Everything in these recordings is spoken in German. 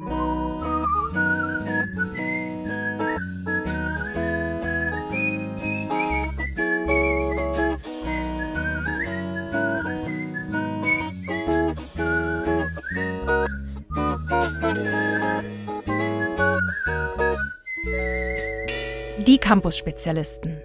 Die Campus-Spezialisten.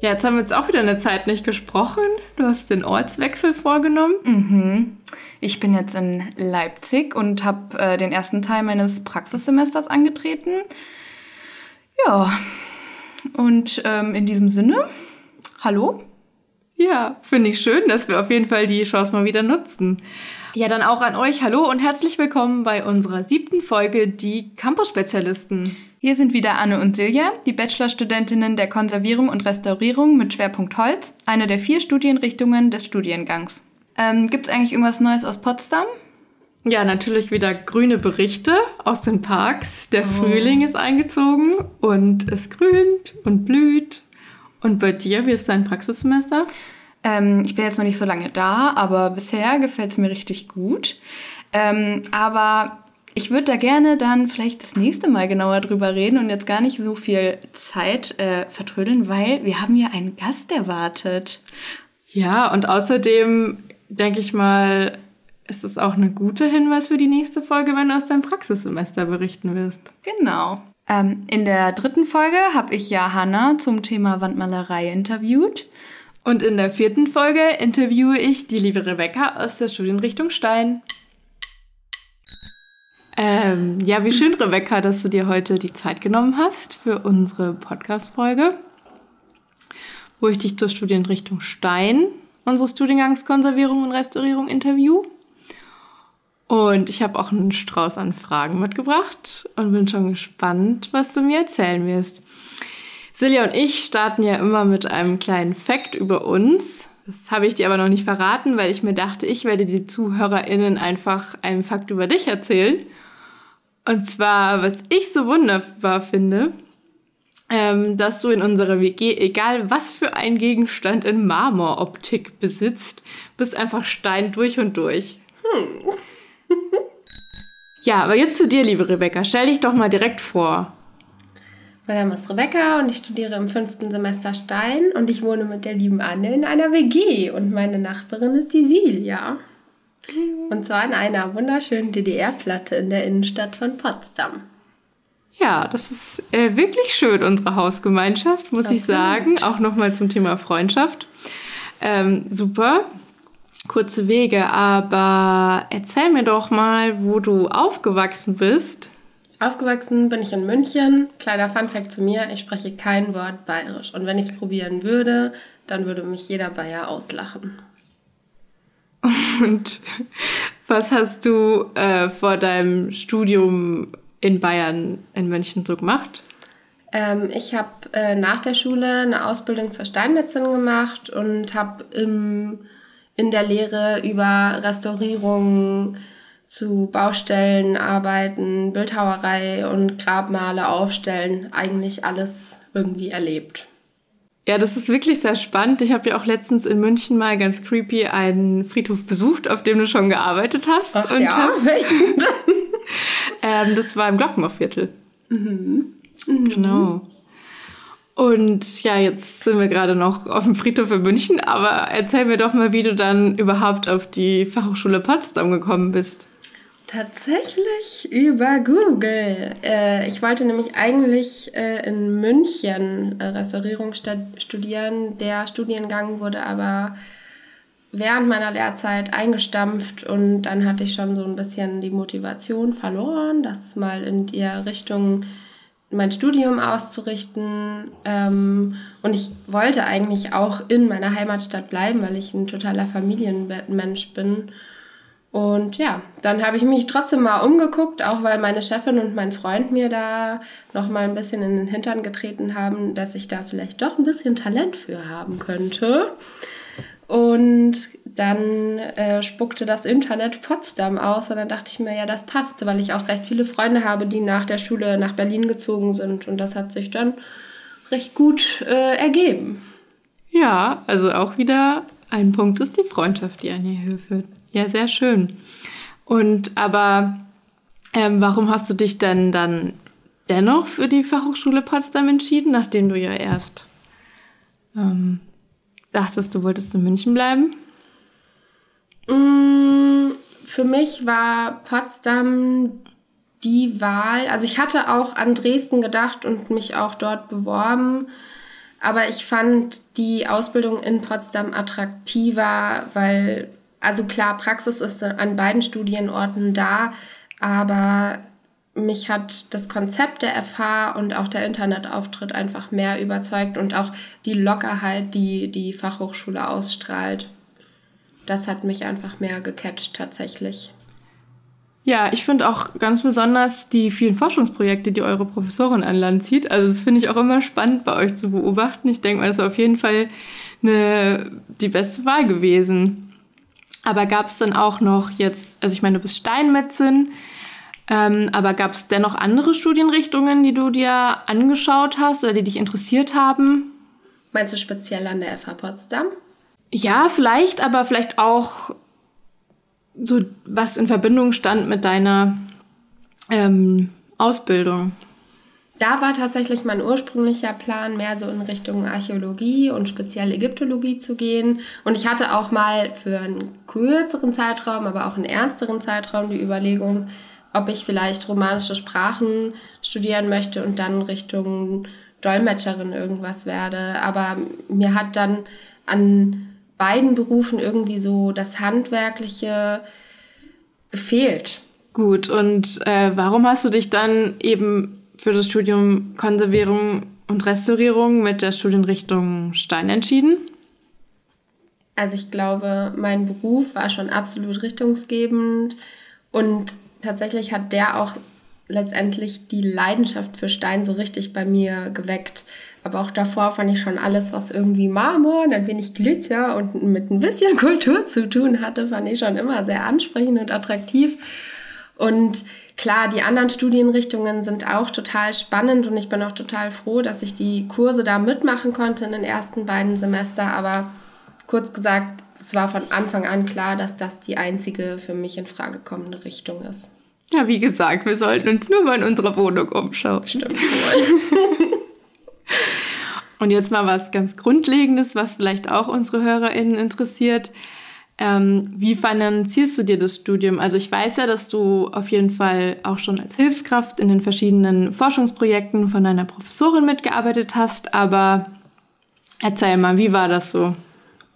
Ja, jetzt haben wir uns auch wieder eine Zeit nicht gesprochen. Du hast den Ortswechsel vorgenommen. Mhm. Ich bin jetzt in Leipzig und habe äh, den ersten Teil meines Praxissemesters angetreten. Ja, und ähm, in diesem Sinne, hallo? Ja, finde ich schön, dass wir auf jeden Fall die Chance mal wieder nutzen. Ja, dann auch an euch hallo und herzlich willkommen bei unserer siebten Folge, die Campus-Spezialisten. Hier sind wieder Anne und Silja, die Bachelorstudentinnen der Konservierung und Restaurierung mit Schwerpunkt Holz, eine der vier Studienrichtungen des Studiengangs. Ähm, Gibt es eigentlich irgendwas Neues aus Potsdam? Ja, natürlich wieder grüne Berichte aus den Parks. Der oh. Frühling ist eingezogen und es grünt und blüht. Und bei dir, wie ist dein Praxissemester? Ähm, ich bin jetzt noch nicht so lange da, aber bisher gefällt es mir richtig gut. Ähm, aber ich würde da gerne dann vielleicht das nächste Mal genauer drüber reden und jetzt gar nicht so viel Zeit äh, vertrödeln, weil wir haben ja einen Gast erwartet. Ja, und außerdem denke ich mal, ist es auch eine gute Hinweis für die nächste Folge, wenn du aus deinem Praxissemester berichten wirst. Genau. Ähm, in der dritten Folge habe ich ja Hanna zum Thema Wandmalerei interviewt. Und in der vierten Folge interviewe ich die liebe Rebecca aus der Studienrichtung Stein. Ähm, ja, wie schön, Rebecca, dass du dir heute die Zeit genommen hast für unsere Podcast-Folge, wo ich dich zur Studienrichtung Stein, unsere Studiengangskonservierung und Restaurierung, interview. Und ich habe auch einen Strauß an Fragen mitgebracht und bin schon gespannt, was du mir erzählen wirst. Silja und ich starten ja immer mit einem kleinen Fact über uns. Das habe ich dir aber noch nicht verraten, weil ich mir dachte, ich werde die ZuhörerInnen einfach einen Fakt über dich erzählen. Und zwar, was ich so wunderbar finde, ähm, dass du in unserer WG, egal was für ein Gegenstand in Marmoroptik besitzt, bist einfach Stein durch und durch. Hm. ja, aber jetzt zu dir, liebe Rebecca. Stell dich doch mal direkt vor. Mein Name ist Rebecca und ich studiere im fünften Semester Stein und ich wohne mit der lieben Anne in einer WG und meine Nachbarin ist die Silja. Und zwar in einer wunderschönen DDR-Platte in der Innenstadt von Potsdam. Ja, das ist äh, wirklich schön, unsere Hausgemeinschaft, muss Absolut. ich sagen. Auch nochmal zum Thema Freundschaft. Ähm, super. Kurze Wege, aber erzähl mir doch mal, wo du aufgewachsen bist. Aufgewachsen bin ich in München. Kleiner Funfact zu mir, ich spreche kein Wort bayerisch. Und wenn ich es probieren würde, dann würde mich jeder Bayer auslachen. Und was hast du äh, vor deinem Studium in Bayern in München so gemacht? Ähm, ich habe äh, nach der Schule eine Ausbildung zur Steinmetzin gemacht und habe in der Lehre über Restaurierung zu Baustellen arbeiten, Bildhauerei und Grabmale aufstellen, eigentlich alles irgendwie erlebt. Ja, das ist wirklich sehr spannend. Ich habe ja auch letztens in München mal ganz creepy einen Friedhof besucht, auf dem du schon gearbeitet hast. Ach, und ja, welchen ähm, Das war im Glockenbachviertel. Mhm. Mhm. Genau. Und ja, jetzt sind wir gerade noch auf dem Friedhof in München, aber erzähl mir doch mal, wie du dann überhaupt auf die Fachhochschule Potsdam gekommen bist. Tatsächlich über Google. Äh, ich wollte nämlich eigentlich äh, in München äh, Restaurierung studieren. Der Studiengang wurde aber während meiner Lehrzeit eingestampft und dann hatte ich schon so ein bisschen die Motivation verloren, das mal in der Richtung mein Studium auszurichten. Ähm, und ich wollte eigentlich auch in meiner Heimatstadt bleiben, weil ich ein totaler Familienmensch bin. Und ja, dann habe ich mich trotzdem mal umgeguckt, auch weil meine Chefin und mein Freund mir da noch mal ein bisschen in den Hintern getreten haben, dass ich da vielleicht doch ein bisschen Talent für haben könnte. Und dann äh, spuckte das Internet Potsdam aus und dann dachte ich mir, ja, das passt, weil ich auch recht viele Freunde habe, die nach der Schule nach Berlin gezogen sind und das hat sich dann recht gut äh, ergeben. Ja, also auch wieder ein Punkt ist die Freundschaft, die an ihr führt. Ja, sehr schön. Und aber Ähm, warum hast du dich denn dann dennoch für die Fachhochschule Potsdam entschieden, nachdem du ja erst ähm, dachtest, du wolltest in München bleiben? Mm, für mich war Potsdam die Wahl. Also ich hatte auch an Dresden gedacht und mich auch dort beworben. Aber ich fand die Ausbildung in Potsdam attraktiver, weil, also klar, Praxis ist an beiden Studienorten da, aber mich hat das Konzept der FH und auch der Internetauftritt einfach mehr überzeugt und auch die Lockerheit, die die Fachhochschule ausstrahlt. Das hat mich einfach mehr gecatcht tatsächlich. Ja, ich finde auch ganz besonders die vielen Forschungsprojekte, die eure Professorin an Land zieht. Also das finde ich auch immer spannend bei euch zu beobachten. Ich denke mal, das ist auf jeden Fall eine, die beste Wahl gewesen. Aber gab es dann auch noch jetzt, also ich meine, du bist Steinmetzin, ähm, aber gab es dennoch andere Studienrichtungen, die du dir angeschaut hast oder die dich interessiert haben? Meinst du speziell an der FH Potsdam? Ja, vielleicht, aber vielleicht auch so, was in Verbindung stand mit deiner ähm, Ausbildung. Da war tatsächlich mein ursprünglicher Plan, mehr so in Richtung Archäologie und speziell Ägyptologie zu gehen. Und ich hatte auch mal für einen kürzeren Zeitraum, aber auch einen ernsteren Zeitraum die Überlegung, ob ich vielleicht romanische Sprachen studieren möchte und dann Richtung Dolmetscherin irgendwas werde. Aber mir hat dann an beiden Berufen irgendwie so das Handwerkliche gefehlt. Gut, und äh, warum hast du dich dann eben für das Studium Konservierung und Restaurierung mit der Studienrichtung Stein entschieden? Also ich glaube, mein Beruf war schon absolut richtungsgebend und tatsächlich hat der auch letztendlich die Leidenschaft für Stein so richtig bei mir geweckt. Aber auch davor fand ich schon alles, was irgendwie Marmor und ein wenig Glitzer und mit ein bisschen Kultur zu tun hatte, fand ich schon immer sehr ansprechend und attraktiv. Und klar, die anderen Studienrichtungen sind auch total spannend und ich bin auch total froh, dass ich die Kurse da mitmachen konnte in den ersten beiden Semester. Aber kurz gesagt, es war von Anfang an klar, dass das die einzige für mich in Frage kommende Richtung ist. Ja, wie gesagt, wir sollten uns nur mal in unserer Wohnung umschauen. Stimmt wohl. Und jetzt mal was ganz Grundlegendes, was vielleicht auch unsere HörerInnen interessiert. Ähm, wie finanzierst du dir das Studium? Also ich weiß ja, dass du auf jeden Fall auch schon als Hilfskraft in den verschiedenen Forschungsprojekten von deiner Professorin mitgearbeitet hast, aber erzähl mal, wie war das so?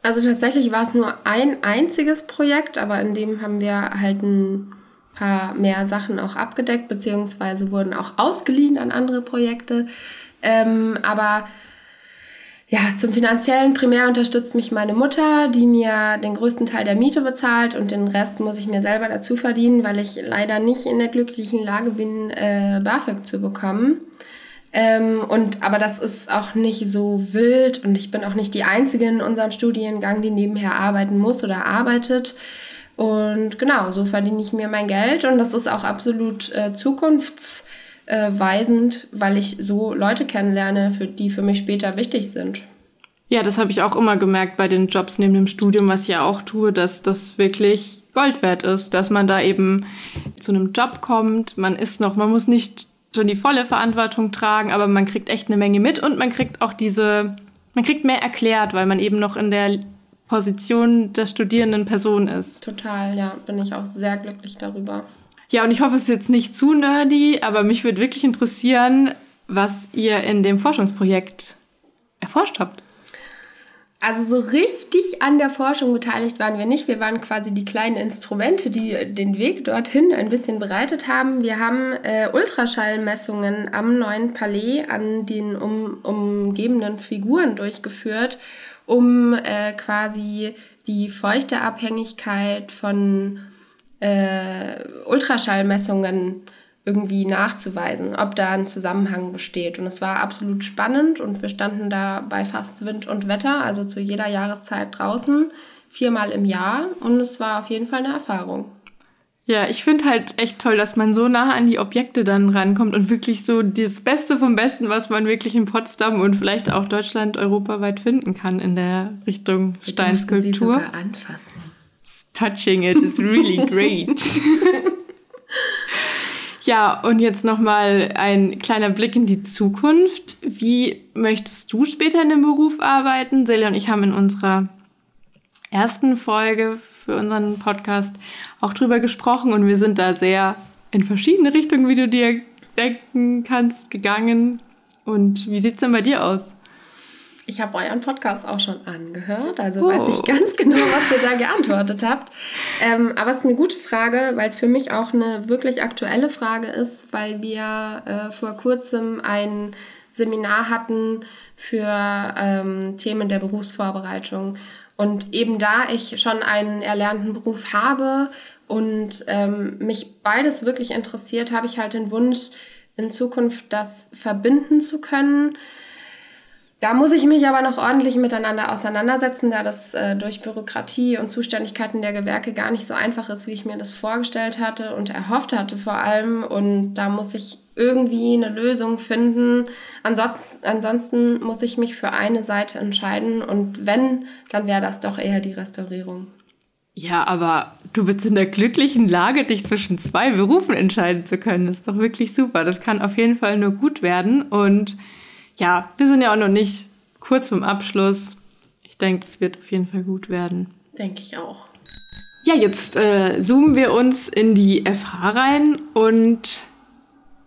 Also tatsächlich war es nur ein einziges Projekt, aber in dem haben wir halt ein paar mehr Sachen auch abgedeckt, beziehungsweise wurden auch ausgeliehen an andere Projekte. Ähm, aber ja, zum finanziellen primär unterstützt mich meine Mutter, die mir den größten Teil der Miete bezahlt und den Rest muss ich mir selber dazu verdienen, weil ich leider nicht in der glücklichen Lage bin, äh, BAföG zu bekommen. Ähm, und aber das ist auch nicht so wild und ich bin auch nicht die einzige in unserem Studiengang, die nebenher arbeiten muss oder arbeitet. Und genau, so verdiene ich mir mein Geld und das ist auch absolut äh, zukunftsweisend, weil ich so Leute kennenlerne, für die für mich später wichtig sind. Ja, das habe ich auch immer gemerkt bei den Jobs neben dem Studium, was ich ja auch tue, dass das wirklich Gold wert ist, dass man da eben zu einem Job kommt. Man ist noch, man muss nicht schon die volle Verantwortung tragen, aber man kriegt echt eine Menge mit und man kriegt auch diese, man kriegt mehr erklärt, weil man eben noch in der Position der studierenden Person ist. Total, ja, bin ich auch sehr glücklich darüber. Ja, und ich hoffe, es ist jetzt nicht zu nerdy, aber mich würde wirklich interessieren, was ihr in dem Forschungsprojekt erforscht habt. Also so richtig an der Forschung beteiligt waren wir nicht. Wir waren quasi die kleinen Instrumente, die den Weg dorthin ein bisschen bereitet haben. Wir haben äh, Ultraschallmessungen am neuen Palais an den um, umgebenden Figuren durchgeführt um äh, quasi die Feuchteabhängigkeit von äh, Ultraschallmessungen irgendwie nachzuweisen, ob da ein Zusammenhang besteht. Und es war absolut spannend und wir standen da bei fast Wind und Wetter, also zu jeder Jahreszeit draußen, viermal im Jahr und es war auf jeden Fall eine Erfahrung. Ja, ich finde halt echt toll, dass man so nah an die Objekte dann rankommt und wirklich so das Beste vom Besten, was man wirklich in Potsdam und vielleicht auch Deutschland europaweit finden kann in der Richtung Wir Steinskulptur. Sie sogar anfassen. touching it is really great. Ja, und jetzt nochmal ein kleiner Blick in die Zukunft. Wie möchtest du später in dem Beruf arbeiten? Celia und ich haben in unserer ersten Folge für unseren Podcast auch drüber gesprochen und wir sind da sehr in verschiedene Richtungen, wie du dir denken kannst, gegangen. Und wie sieht es denn bei dir aus? Ich habe euren Podcast auch schon angehört, also oh. weiß ich ganz genau, was ihr da geantwortet habt. Ähm, aber es ist eine gute Frage, weil es für mich auch eine wirklich aktuelle Frage ist, weil wir äh, vor kurzem ein Seminar hatten für ähm, Themen der Berufsvorbereitung. Und eben da ich schon einen erlernten Beruf habe und ähm, mich beides wirklich interessiert, habe ich halt den Wunsch, in Zukunft das verbinden zu können. Da muss ich mich aber noch ordentlich miteinander auseinandersetzen, da das äh, durch Bürokratie und Zuständigkeiten der Gewerke gar nicht so einfach ist, wie ich mir das vorgestellt hatte und erhofft hatte vor allem. Und da muss ich irgendwie eine Lösung finden. Ansonsten, ansonsten muss ich mich für eine Seite entscheiden und wenn, dann wäre das doch eher die Restaurierung. Ja, aber du bist in der glücklichen Lage, dich zwischen zwei Berufen entscheiden zu können. Das ist doch wirklich super. Das kann auf jeden Fall nur gut werden. Und ja, wir sind ja auch noch nicht kurz vorm Abschluss. Ich denke, das wird auf jeden Fall gut werden. Denke ich auch. Ja, jetzt äh, zoomen wir uns in die FH rein und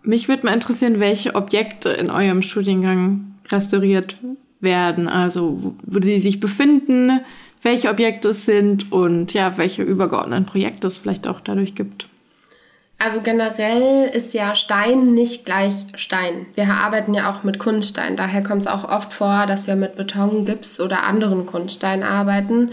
mich würde mal interessieren, welche Objekte in eurem Studiengang restauriert werden, also wo, wo sie sich befinden, welche Objekte es sind und ja, welche übergeordneten Projekte es vielleicht auch dadurch gibt. Also generell ist ja Stein nicht gleich Stein. Wir arbeiten ja auch mit Kunststein. Daher kommt es auch oft vor, dass wir mit Beton, Gips oder anderen Kunststeinen arbeiten.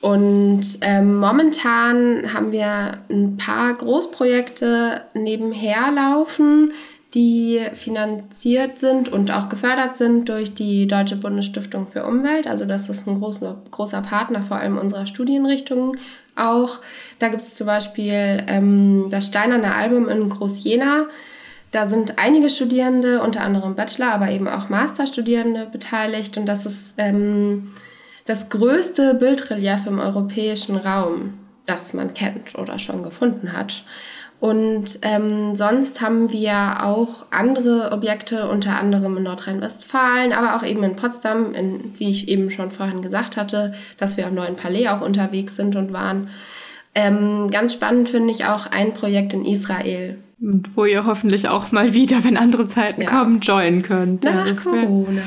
Und ähm, momentan haben wir ein paar Großprojekte nebenher laufen, die finanziert sind und auch gefördert sind durch die Deutsche Bundesstiftung für Umwelt. Also das ist ein großer, großer Partner vor allem unserer Studienrichtungen auch. Da gibt es zum Beispiel ähm, das Steinerne Album in Groß-Jena. Da sind einige Studierende, unter anderem Bachelor, aber eben auch Masterstudierende beteiligt. Und das ist ähm, das größte Bildrelief im europäischen Raum, das man kennt oder schon gefunden hat. Und ähm, sonst haben wir auch andere Objekte, unter anderem in Nordrhein-Westfalen, aber auch eben in Potsdam, in, wie ich eben schon vorhin gesagt hatte, dass wir am neuen Palais auch unterwegs sind und waren. Ähm, ganz spannend finde ich auch ein Projekt in Israel. Und wo ihr hoffentlich auch mal wieder, wenn andere Zeiten ja. kommen, joinen könnt. Nach ja, Corona.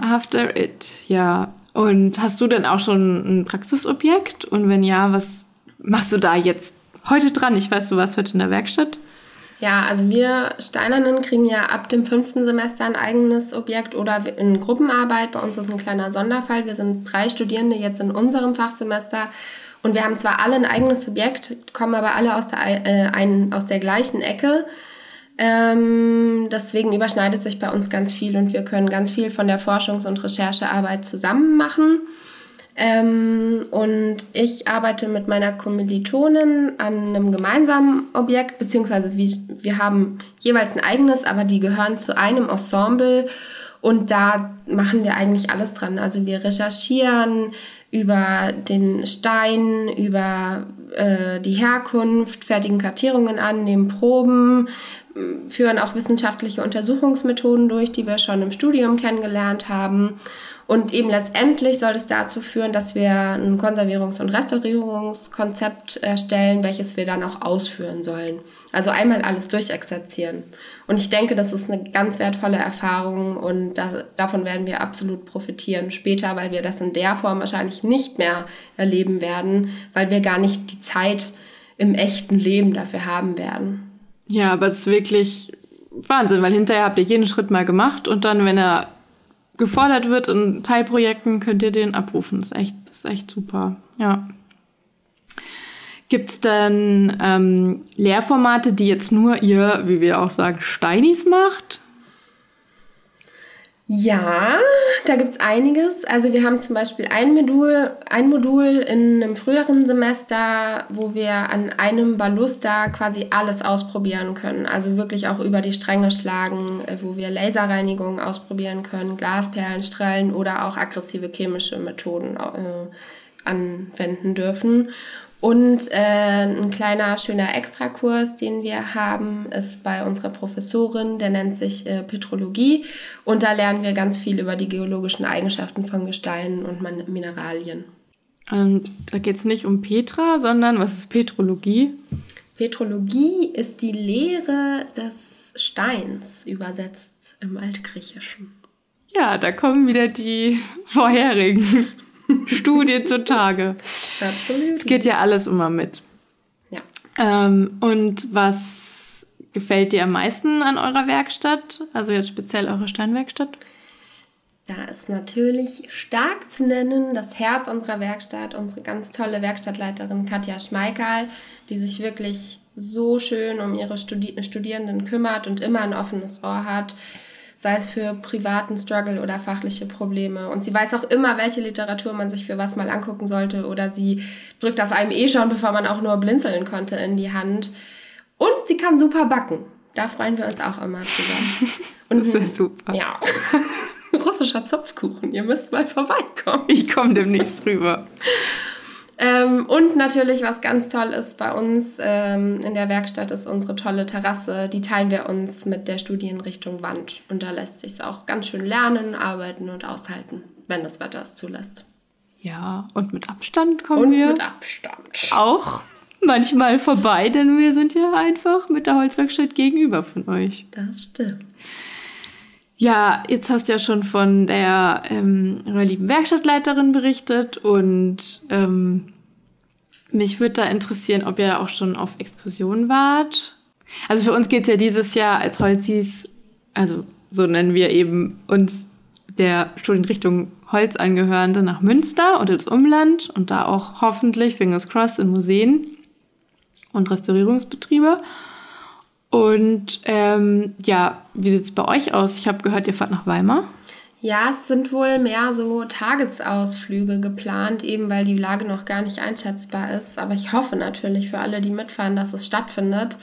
After it, ja. Und hast du denn auch schon ein Praxisobjekt? Und wenn ja, was machst du da jetzt heute dran? Ich weiß, du warst heute in der Werkstatt. Ja, also wir Steinernen kriegen ja ab dem fünften Semester ein eigenes Objekt oder in Gruppenarbeit. Bei uns ist ein kleiner Sonderfall. Wir sind drei Studierende jetzt in unserem Fachsemester und wir haben zwar alle ein eigenes Objekt, kommen aber alle aus der, äh, ein, aus der gleichen Ecke. Ähm, deswegen überschneidet sich bei uns ganz viel und wir können ganz viel von der Forschungs- und Recherchearbeit zusammen machen. Ähm, und ich arbeite mit meiner Kommilitonin an einem gemeinsamen Objekt, beziehungsweise wir, wir haben jeweils ein eigenes, aber die gehören zu einem Ensemble. Und da machen wir eigentlich alles dran. Also wir recherchieren über den Stein, über äh, die Herkunft, fertigen Kartierungen an, nehmen Proben, führen auch wissenschaftliche Untersuchungsmethoden durch, die wir schon im Studium kennengelernt haben. Und eben letztendlich soll es dazu führen, dass wir ein Konservierungs- und Restaurierungskonzept erstellen, welches wir dann auch ausführen sollen. Also einmal alles durchexerzieren. Und ich denke, das ist eine ganz wertvolle Erfahrung und da, davon werden wir absolut profitieren später, weil wir das in der Form wahrscheinlich nicht mehr erleben werden, weil wir gar nicht die Zeit im echten Leben dafür haben werden. Ja, aber es ist wirklich Wahnsinn, weil hinterher habt ihr jeden Schritt mal gemacht und dann, wenn er gefordert wird in Teilprojekten, könnt ihr den abrufen. Das ist echt, das ist echt super. Ja. Gibt es denn ähm, Lehrformate, die jetzt nur ihr, wie wir auch sagen, Steinis macht? Ja, da gibt es einiges. Also wir haben zum Beispiel ein Modul, ein Modul in einem früheren Semester, wo wir an einem Baluster quasi alles ausprobieren können. Also wirklich auch über die Stränge schlagen, äh, wo wir Laserreinigung ausprobieren können, Glasperlen, Strahlen oder auch aggressive chemische Methoden äh, anwenden dürfen. Und äh, ein kleiner, schöner Extrakurs, den wir haben, ist bei unserer Professorin, der nennt sich äh, Petrologie. Und da lernen wir ganz viel über die geologischen Eigenschaften von Gesteinen und Mineralien. Und da geht es nicht um Petra, sondern was ist Petrologie? Petrologie ist die Lehre des Steins, übersetzt im Altgriechischen. Ja, da kommen wieder die vorherigen Studien zutage. Absolut. Es geht ja alles immer mit. Ja. Ähm, und was gefällt dir am meisten an eurer Werkstatt? Also jetzt speziell eure Steinwerkstatt? Da ist natürlich stark zu nennen das Herz unserer Werkstatt, unsere ganz tolle Werkstattleiterin Katja Schmeikal, die sich wirklich so schön um ihre Studi Studierenden kümmert und immer ein offenes Ohr hat, sei es für privaten Struggle oder fachliche Probleme. Und sie weiß auch immer, welche Literatur man sich für was mal angucken sollte oder sie drückt das einem eh schon, bevor man auch nur blinzeln konnte, in die Hand. Und sie kann super backen. Da freuen wir uns auch immer drüber. Und, das ist super. Ja. russischer Zopfkuchen. Ihr müsst mal vorbeikommen. Ich komme demnächst rüber. Und natürlich, was ganz toll ist bei uns ähm, in der Werkstatt, ist unsere tolle Terrasse. Die teilen wir uns mit der Studienrichtung Wand. Und da lässt sich auch ganz schön lernen, arbeiten und aushalten, wenn das Wetter es zulässt. Ja, und mit Abstand kommen und wir. mit Abstand. Auch manchmal vorbei, denn wir sind ja einfach mit der Holzwerkstatt gegenüber von euch. Das stimmt. Ja, jetzt hast du ja schon von der ähm, eurer lieben Werkstattleiterin berichtet und ähm, mich würde da interessieren, ob ihr auch schon auf Exkursion wart. Also für uns geht es ja dieses Jahr als Holzis, also so nennen wir eben uns der Studienrichtung Holz angehörende nach Münster und ins Umland und da auch hoffentlich, fingers crossed, in Museen und Restaurierungsbetriebe. Und ähm, ja, wie sieht es bei euch aus? Ich habe gehört, ihr fahrt nach Weimar. Ja, es sind wohl mehr so Tagesausflüge geplant, eben weil die Lage noch gar nicht einschätzbar ist. Aber ich hoffe natürlich für alle, die mitfahren, dass es stattfindet.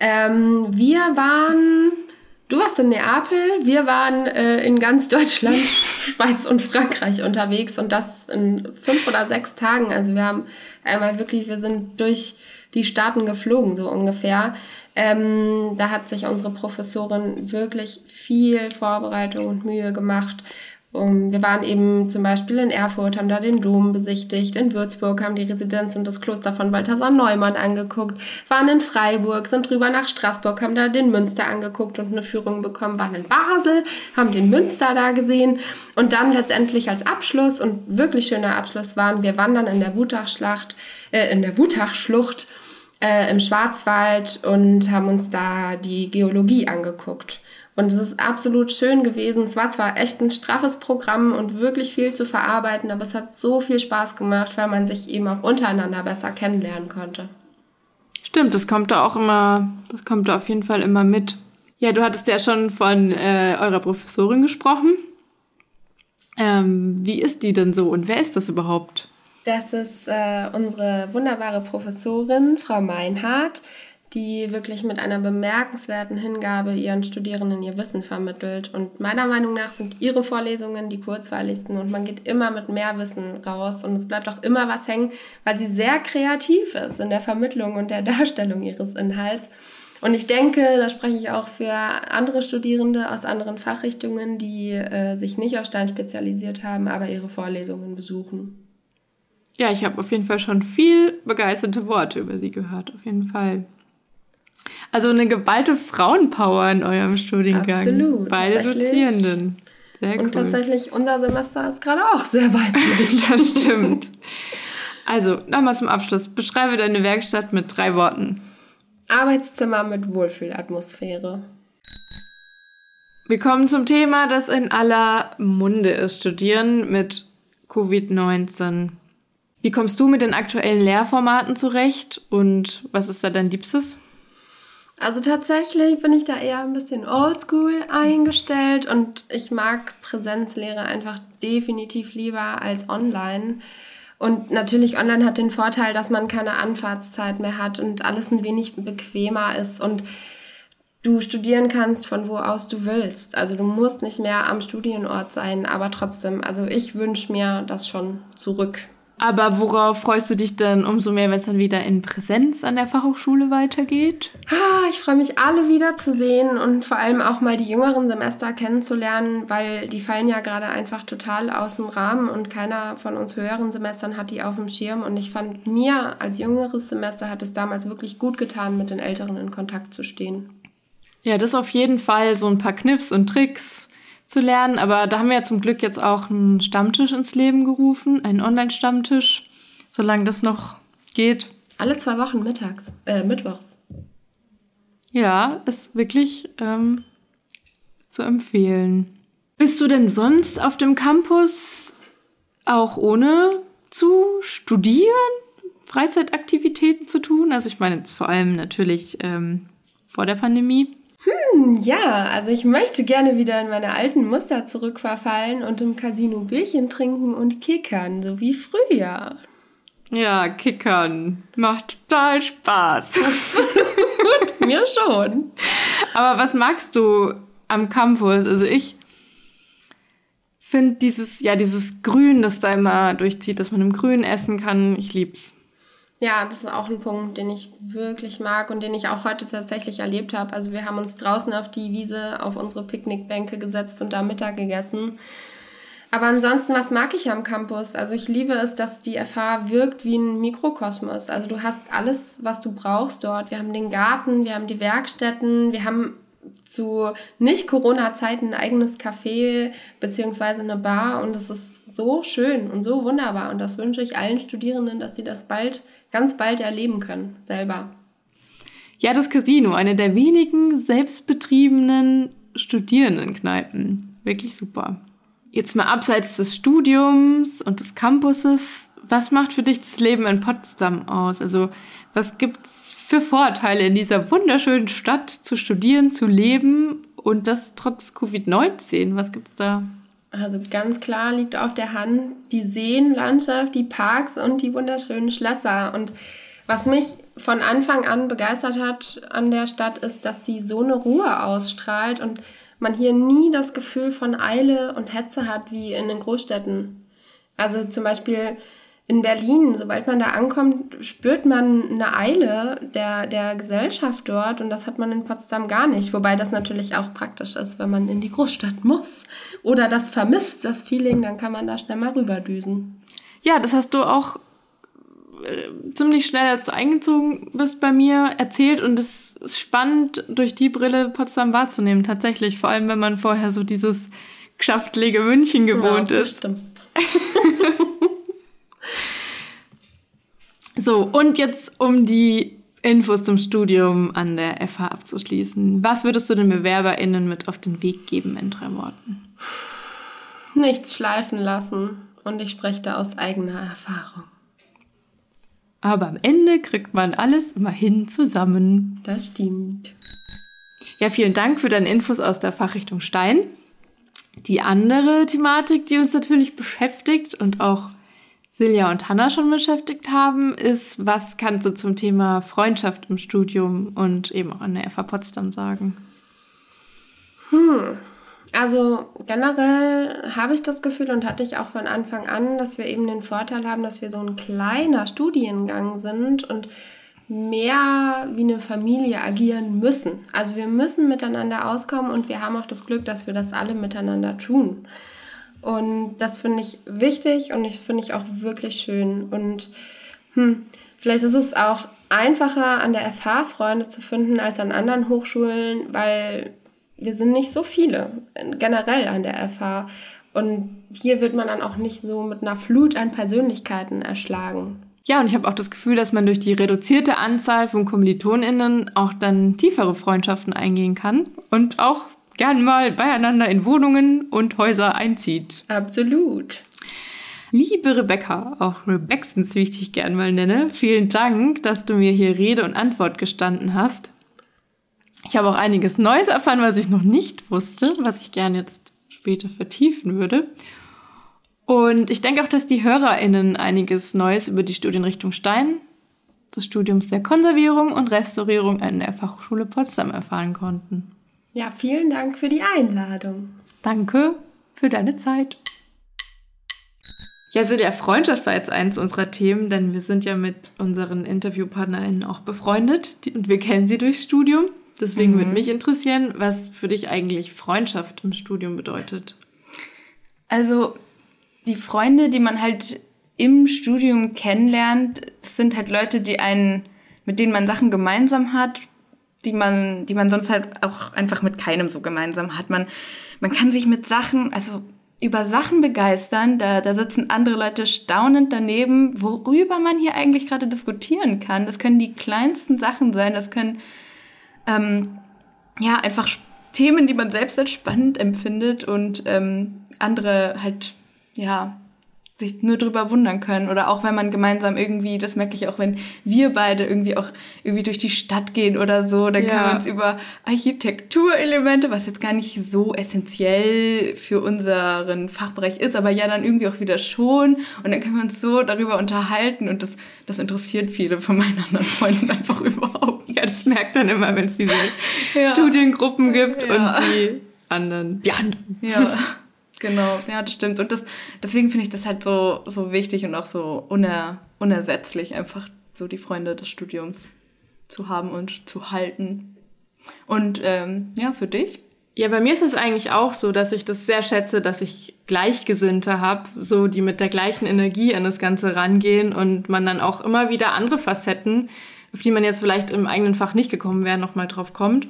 Ähm, wir waren, du warst in Neapel, wir waren äh, in ganz Deutschland, Schweiz und Frankreich unterwegs und das in fünf oder sechs Tagen. Also wir haben einmal wirklich, wir sind durch die Staaten geflogen, so ungefähr. Ähm, da hat sich unsere Professorin wirklich viel Vorbereitung und Mühe gemacht. Um, wir waren eben zum Beispiel in Erfurt, haben da den Dom besichtigt, in Würzburg haben die Residenz und das Kloster von Balthasar Neumann angeguckt, waren in Freiburg, sind drüber nach Straßburg, haben da den Münster angeguckt und eine Führung bekommen, waren in Basel, haben den Münster da gesehen. Und dann letztendlich als Abschluss und wirklich schöner Abschluss waren wir wandern in der Wutachschlacht, äh, in der Wutachschlucht äh, im Schwarzwald und haben uns da die Geologie angeguckt. Und es ist absolut schön gewesen. Es war zwar echt ein straffes Programm und wirklich viel zu verarbeiten, aber es hat so viel Spaß gemacht, weil man sich eben auch untereinander besser kennenlernen konnte. Stimmt, das kommt da auch immer, das kommt da auf jeden Fall immer mit. Ja, du hattest ja schon von äh, eurer Professorin gesprochen. Ähm, wie ist die denn so und wer ist das überhaupt? Das ist äh, unsere wunderbare Professorin, Frau Meinhardt, die wirklich mit einer bemerkenswerten Hingabe ihren Studierenden ihr Wissen vermittelt. Und meiner Meinung nach sind ihre Vorlesungen die kurzweiligsten und man geht immer mit mehr Wissen raus und es bleibt auch immer was hängen, weil sie sehr kreativ ist in der Vermittlung und der Darstellung ihres Inhalts. Und ich denke, da spreche ich auch für andere Studierende aus anderen Fachrichtungen, die äh, sich nicht auf Stein spezialisiert haben, aber ihre Vorlesungen besuchen. Ja, ich habe auf jeden Fall schon viel begeisterte Worte über sie gehört, auf jeden Fall. Also eine geballte Frauenpower in eurem Studiengang. Absolut. Beide Dozierenden. Sehr cool. Und tatsächlich, unser Semester ist gerade auch sehr weiblich. das stimmt. Also, nochmal zum Abschluss. Beschreibe deine Werkstatt mit drei Worten. Arbeitszimmer mit Wohlfühlatmosphäre. Wir kommen zum Thema, das in aller Munde ist. Studieren mit Covid-19. Wie kommst du mit den aktuellen Lehrformaten zurecht und was ist da dein Liebstes? Also tatsächlich bin ich da eher ein bisschen oldschool eingestellt und ich mag Präsenzlehre einfach definitiv lieber als online. Und natürlich online hat den Vorteil, dass man keine Anfahrtszeit mehr hat und alles ein wenig bequemer ist und du studieren kannst von wo aus du willst. Also du musst nicht mehr am Studienort sein, aber trotzdem, also ich wünsche mir das schon zurück Aber worauf freust du dich denn umso mehr, wenn es dann wieder in Präsenz an der Fachhochschule weitergeht? Ich freue mich, alle wiederzusehen und vor allem auch mal die jüngeren Semester kennenzulernen, weil die fallen ja gerade einfach total aus dem Rahmen und keiner von uns höheren Semestern hat die auf dem Schirm. Und ich fand, mir als jüngeres Semester hat es damals wirklich gut getan, mit den Älteren in Kontakt zu stehen. Ja, das auf jeden Fall so ein paar Kniffs und Tricks zu lernen. Aber da haben wir ja zum Glück jetzt auch einen Stammtisch ins Leben gerufen, einen Online-Stammtisch, solange das noch geht. Alle zwei Wochen mittags, äh, mittwochs. Ja, ist wirklich ähm, zu empfehlen. Bist du denn sonst auf dem Campus auch ohne zu studieren, Freizeitaktivitäten zu tun? Also ich meine jetzt vor allem natürlich ähm, vor der Pandemie. Hm, ja, also ich möchte gerne wieder in meine alten Muster zurückverfallen und im Casino Bierchen trinken und kickern, so wie früher. Ja, kickern. Macht total Spaß. Gut, mir schon. Aber was magst du am Campus? Also ich finde dieses, ja, dieses Grün, das da immer durchzieht, dass man im Grün essen kann, ich lieb's. Ja, das ist auch ein Punkt, den ich wirklich mag und den ich auch heute tatsächlich erlebt habe. Also wir haben uns draußen auf die Wiese, auf unsere Picknickbänke gesetzt und da Mittag gegessen. Aber ansonsten, was mag ich am Campus? Also ich liebe es, dass die FH wirkt wie ein Mikrokosmos. Also du hast alles, was du brauchst dort. Wir haben den Garten, wir haben die Werkstätten, wir haben zu Nicht-Corona-Zeiten ein eigenes Café beziehungsweise eine Bar und es ist so schön und so wunderbar und das wünsche ich allen Studierenden, dass sie das bald ganz bald erleben können, selber. Ja, das Casino, eine der wenigen selbstbetriebenen Studierendenkneipen. Wirklich super. Jetzt mal abseits des Studiums und des Campuses, was macht für dich das Leben in Potsdam aus? Also, was gibt es für Vorteile in dieser wunderschönen Stadt zu studieren, zu leben und das trotz Covid-19? Was gibt es da? Also ganz klar liegt auf der Hand die Seenlandschaft, die Parks und die wunderschönen Schlösser. Und was mich von Anfang an begeistert hat an der Stadt, ist, dass sie so eine Ruhe ausstrahlt und man hier nie das Gefühl von Eile und Hetze hat wie in den Großstädten. Also zum Beispiel in Berlin, sobald man da ankommt, spürt man eine Eile der, der Gesellschaft dort und das hat man in Potsdam gar nicht. Wobei das natürlich auch praktisch ist, wenn man in die Großstadt muss oder das vermisst, das Feeling, dann kann man da schnell mal rüberdüsen. Ja, das hast du auch äh, ziemlich schnell, als du eingezogen bist bei mir, erzählt und es ist spannend, durch die Brille Potsdam wahrzunehmen, tatsächlich. Vor allem, wenn man vorher so dieses geschäftliche München gewohnt ja, ist. Stimmt. So, und jetzt um die Infos zum Studium an der FH abzuschließen. Was würdest du den BewerberInnen mit auf den Weg geben in drei Worten? Nichts schleifen lassen. Und ich spreche da aus eigener Erfahrung. Aber am Ende kriegt man alles immerhin zusammen. Das stimmt. Ja, vielen Dank für deine Infos aus der Fachrichtung Stein. Die andere Thematik, die uns natürlich beschäftigt und auch Silja und Hanna schon beschäftigt haben, ist, was kannst du zum Thema Freundschaft im Studium und eben auch an der FA Potsdam sagen? Hm. Also generell habe ich das Gefühl und hatte ich auch von Anfang an, dass wir eben den Vorteil haben, dass wir so ein kleiner Studiengang sind und mehr wie eine Familie agieren müssen. Also wir müssen miteinander auskommen und wir haben auch das Glück, dass wir das alle miteinander tun. Und das finde ich wichtig und ich finde ich auch wirklich schön. Und hm, vielleicht ist es auch einfacher, an der FH Freunde zu finden als an anderen Hochschulen, weil wir sind nicht so viele generell an der FH. Und hier wird man dann auch nicht so mit einer Flut an Persönlichkeiten erschlagen. Ja, und ich habe auch das Gefühl, dass man durch die reduzierte Anzahl von KommilitonInnen auch dann tiefere Freundschaften eingehen kann und auch gern mal beieinander in Wohnungen und Häuser einzieht. Absolut. Liebe Rebecca, auch Rebexens, wie ich dich gern mal nenne, vielen Dank, dass du mir hier Rede und Antwort gestanden hast. Ich habe auch einiges Neues erfahren, was ich noch nicht wusste, was ich gern jetzt später vertiefen würde. Und ich denke auch, dass die HörerInnen einiges Neues über die Studienrichtung Stein, des Studiums der Konservierung und Restaurierung an der Fachhochschule Potsdam erfahren konnten. Ja, vielen Dank für die Einladung. Danke für deine Zeit. Ja, so der Freundschaft war jetzt eins unserer Themen, denn wir sind ja mit unseren InterviewpartnerInnen auch befreundet die, und wir kennen sie durchs Studium. Deswegen mhm. würde mich interessieren, was für dich eigentlich Freundschaft im Studium bedeutet. Also die Freunde, die man halt im Studium kennenlernt, sind halt Leute, die einen, mit denen man Sachen gemeinsam hat, die man, die man sonst halt auch einfach mit keinem so gemeinsam hat. Man, man kann sich mit Sachen, also über Sachen begeistern, da, da sitzen andere Leute staunend daneben, worüber man hier eigentlich gerade diskutieren kann. Das können die kleinsten Sachen sein, das können ähm, ja einfach Themen, die man selbst als spannend empfindet und ähm, andere halt ja sich nur drüber wundern können. Oder auch wenn man gemeinsam irgendwie, das merke ich auch, wenn wir beide irgendwie auch irgendwie durch die Stadt gehen oder so, dann ja. können wir uns über Architekturelemente, was jetzt gar nicht so essentiell für unseren Fachbereich ist, aber ja dann irgendwie auch wieder schon. Und dann können wir uns so darüber unterhalten und das, das interessiert viele von meinen anderen Freunden einfach überhaupt. Ja, das merkt dann immer, wenn es diese ja. Studiengruppen gibt ja. und die anderen. Die anderen. Ja. Genau, ja, das stimmt. Und das, deswegen finde ich das halt so, so wichtig und auch so uner, unersetzlich, einfach so die Freunde des Studiums zu haben und zu halten. Und ähm, ja, für dich? Ja, bei mir ist es eigentlich auch so, dass ich das sehr schätze, dass ich Gleichgesinnte habe, so die mit der gleichen Energie an das Ganze rangehen und man dann auch immer wieder andere Facetten, auf die man jetzt vielleicht im eigenen Fach nicht gekommen wäre, nochmal drauf kommt.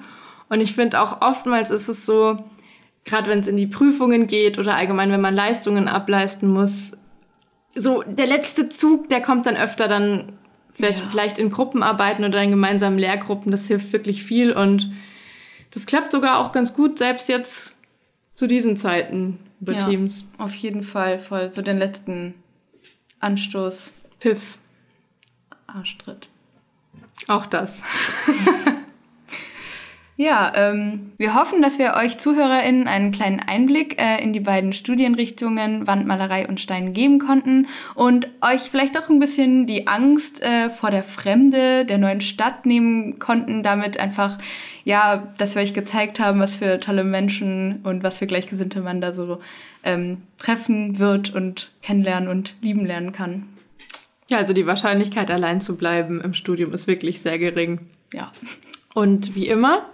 Und ich finde auch oftmals ist es so, gerade wenn es in die Prüfungen geht oder allgemein, wenn man Leistungen ableisten muss, so der letzte Zug, der kommt dann öfter dann vielleicht, ja. vielleicht in Gruppenarbeiten oder in gemeinsamen Lehrgruppen. Das hilft wirklich viel und das klappt sogar auch ganz gut, selbst jetzt zu diesen Zeiten über ja, Teams. Auf jeden Fall, voll. So den letzten Anstoß. Piff. Arschtritt. Auch das. Ja, ähm, wir hoffen, dass wir euch ZuhörerInnen einen kleinen Einblick äh, in die beiden Studienrichtungen Wandmalerei und Stein geben konnten und euch vielleicht auch ein bisschen die Angst äh, vor der Fremde der neuen Stadt nehmen konnten, damit einfach, ja, dass wir euch gezeigt haben, was für tolle Menschen und was für Gleichgesinnte man da so ähm, treffen wird und kennenlernen und lieben lernen kann. Ja, also die Wahrscheinlichkeit, allein zu bleiben im Studium ist wirklich sehr gering. Ja. Und wie immer,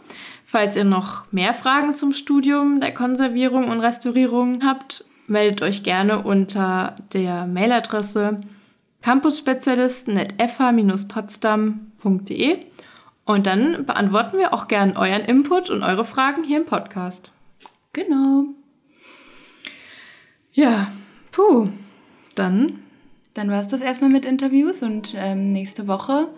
falls ihr noch mehr Fragen zum Studium der Konservierung und Restaurierung habt, meldet euch gerne unter der Mailadresse campusspezialisten.fh-potsdam.de und dann beantworten wir auch gern euren Input und eure Fragen hier im Podcast. Genau. Ja, puh, dann. Dann war es das erstmal mit Interviews und ähm, nächste Woche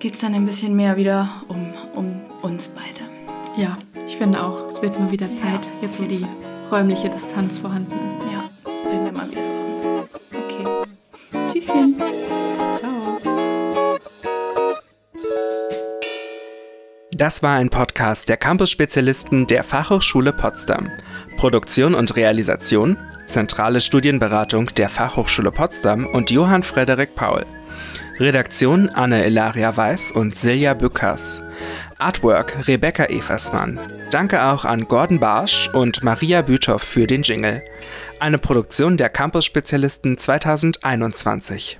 geht es dann ein bisschen mehr wieder um, um uns beide. Ja, ich finde auch, es wird mal wieder Zeit, ja, jetzt wo die räumliche Distanz vorhanden ist. Ja, reden wir mal wieder über uns. Okay. Tschüsschen. Ciao. Das war ein Podcast der Campus-Spezialisten der Fachhochschule Potsdam. Produktion und Realisation, zentrale Studienberatung der Fachhochschule Potsdam und Johann Frederik Paul. Redaktion Anne-Elaria Weiß und Silja Bückers. Artwork Rebecca Eversmann. Danke auch an Gordon Barsch und Maria Büthoff für den Jingle. Eine Produktion der Campus-Spezialisten 2021.